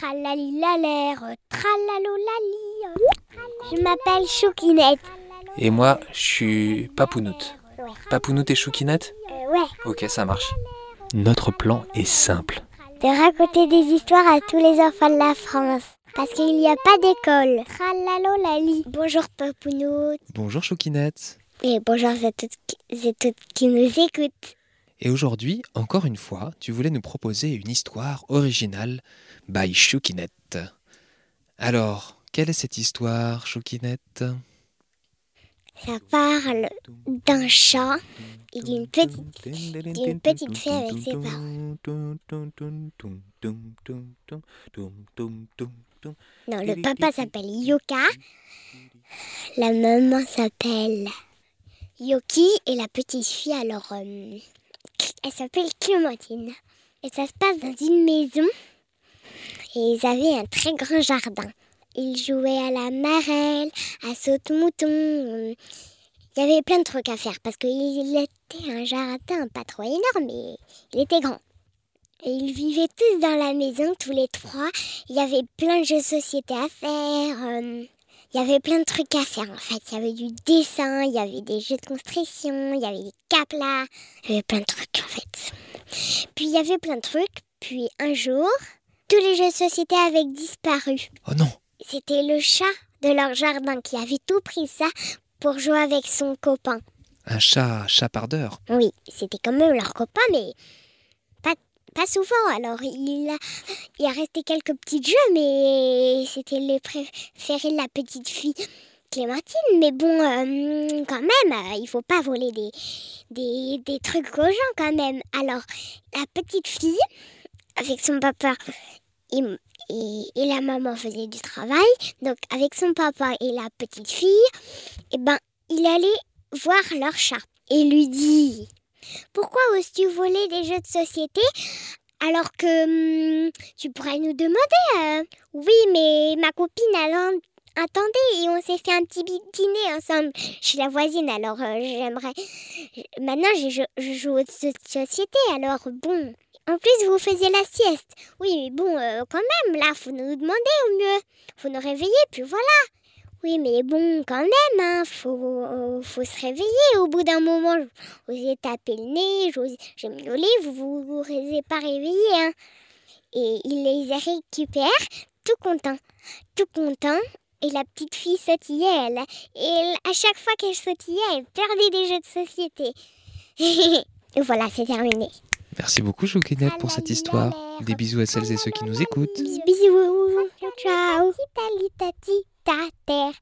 Tralalilalère, tralalolali. Je m'appelle Choukinette. Et moi, je suis Papounout. Ouais. Papounout et Choukinette Euh, ouais. Ok, ça marche. Notre plan est simple. De raconter des histoires à tous les enfants de la France. Parce qu'il n'y a pas d'école. Tralalolali. Bonjour Papounout. Bonjour Choukinette. Et bonjour à toutes et toutes qui nous écoutent. Et aujourd'hui, encore une fois, tu voulais nous proposer une histoire originale by Choukinette. Alors, quelle est cette histoire, Choukinette Ça parle d'un chat et d'une petite, d'une petite fille avec ses parents. Non, le papa s'appelle Yoka. La maman s'appelle Yoki et la petite fille, alors, euh, elle s'appelle Clémentine. Et ça se passe dans une maison. Et ils avaient un très grand jardin. Ils jouaient à la marelle, à saute-mouton. Il y avait plein de trucs à faire parce qu'il était un jardin pas trop énorme, mais il était grand. Et ils vivaient tous dans la maison, tous les trois. Il y avait plein de jeux de société à faire. euh, il y avait plein de trucs à faire en fait. Il y avait du dessin, il y avait des jeux de construction, il y avait des caplas. Il y avait plein de trucs en fait. Puis il y avait plein de trucs. Puis un jour, tous les jeux de société avaient disparu. Oh non C'était le chat de leur jardin qui avait tout pris ça pour jouer avec son copain. Un chat chapardeur. Oui, c'était quand même leur copain, mais pas, souvent. Alors, il a, a resté quelques petits jeux, mais c'était les préférés de la petite fille Clémentine. Mais bon, euh, quand même, euh, il faut pas voler des, trucs aux gens quand même. Alors, la petite fille, avec son papa et, et, la maman faisaient du travail. Donc, avec son papa et la petite fille, eh ben, il allait voir leur chat et lui dit Pourquoi oses-tu voler des jeux de société alors que hum, tu pourrais nous demander euh, Oui, mais ma copine en- attendait et on s'est fait un petit dîner ensemble chez la voisine. Alors euh, j'aimerais. Maintenant, je joue aux jeux de société. Alors bon. En plus, vous faisiez la sieste. Oui, mais bon, euh, quand même, là, faut nous demander au mieux. Faut nous réveiller, puis voilà. Oui, mais bon, quand même, hein, faut, euh, faut se réveiller au bout d'un moment. Vous avez tapé le nez, j'ose- j'ai miaulé, vous vous vous avez pas réveillé. Hein. Et il les récupère, tout content. Tout content. Et la petite fille sautillait, elle. Et elle- à chaque fois qu'elle sautillait, elle perdait des jeux de société. et voilà, c'est terminé. Merci beaucoup, Choukinette, pour cette histoire. Des bisous à celles et ceux qui nous écoutent. Bisous. Ciao. Tati, ta terre.